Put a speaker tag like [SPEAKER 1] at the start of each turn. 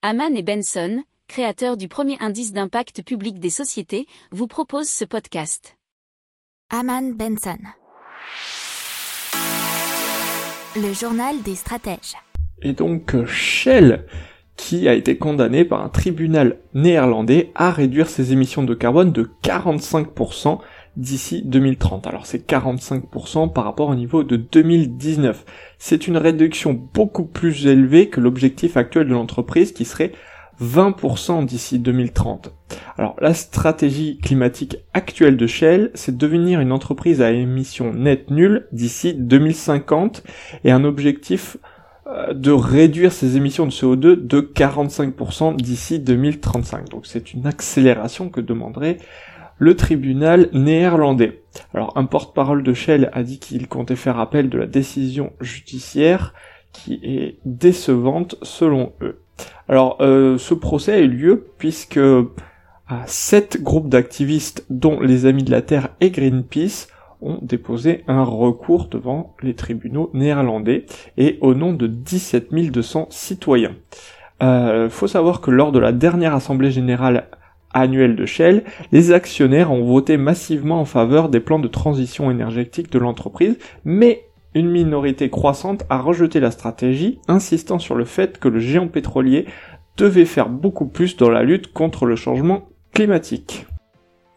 [SPEAKER 1] Haman et Benson, créateurs du premier indice d'impact public des sociétés, vous proposent ce podcast.
[SPEAKER 2] Haman Benson. Le journal des stratèges.
[SPEAKER 3] Et donc Shell, qui a été condamné par un tribunal néerlandais à réduire ses émissions de carbone de 45% d'ici 2030. Alors c'est 45% par rapport au niveau de 2019. C'est une réduction beaucoup plus élevée que l'objectif actuel de l'entreprise qui serait 20% d'ici 2030. Alors la stratégie climatique actuelle de Shell, c'est de devenir une entreprise à émissions nettes nulles d'ici 2050 et un objectif euh, de réduire ses émissions de CO2 de 45% d'ici 2035. Donc c'est une accélération que demanderait le tribunal néerlandais. Alors un porte-parole de Shell a dit qu'il comptait faire appel de la décision judiciaire qui est décevante selon eux. Alors euh, ce procès a eu lieu puisque sept groupes d'activistes dont les Amis de la Terre et Greenpeace ont déposé un recours devant les tribunaux néerlandais et au nom de 17 200 citoyens. Euh, faut savoir que lors de la dernière assemblée générale annuelle de Shell, les actionnaires ont voté massivement en faveur des plans de transition énergétique de l'entreprise, mais une minorité croissante a rejeté la stratégie, insistant sur le fait que le géant pétrolier devait faire beaucoup plus dans la lutte contre le changement climatique.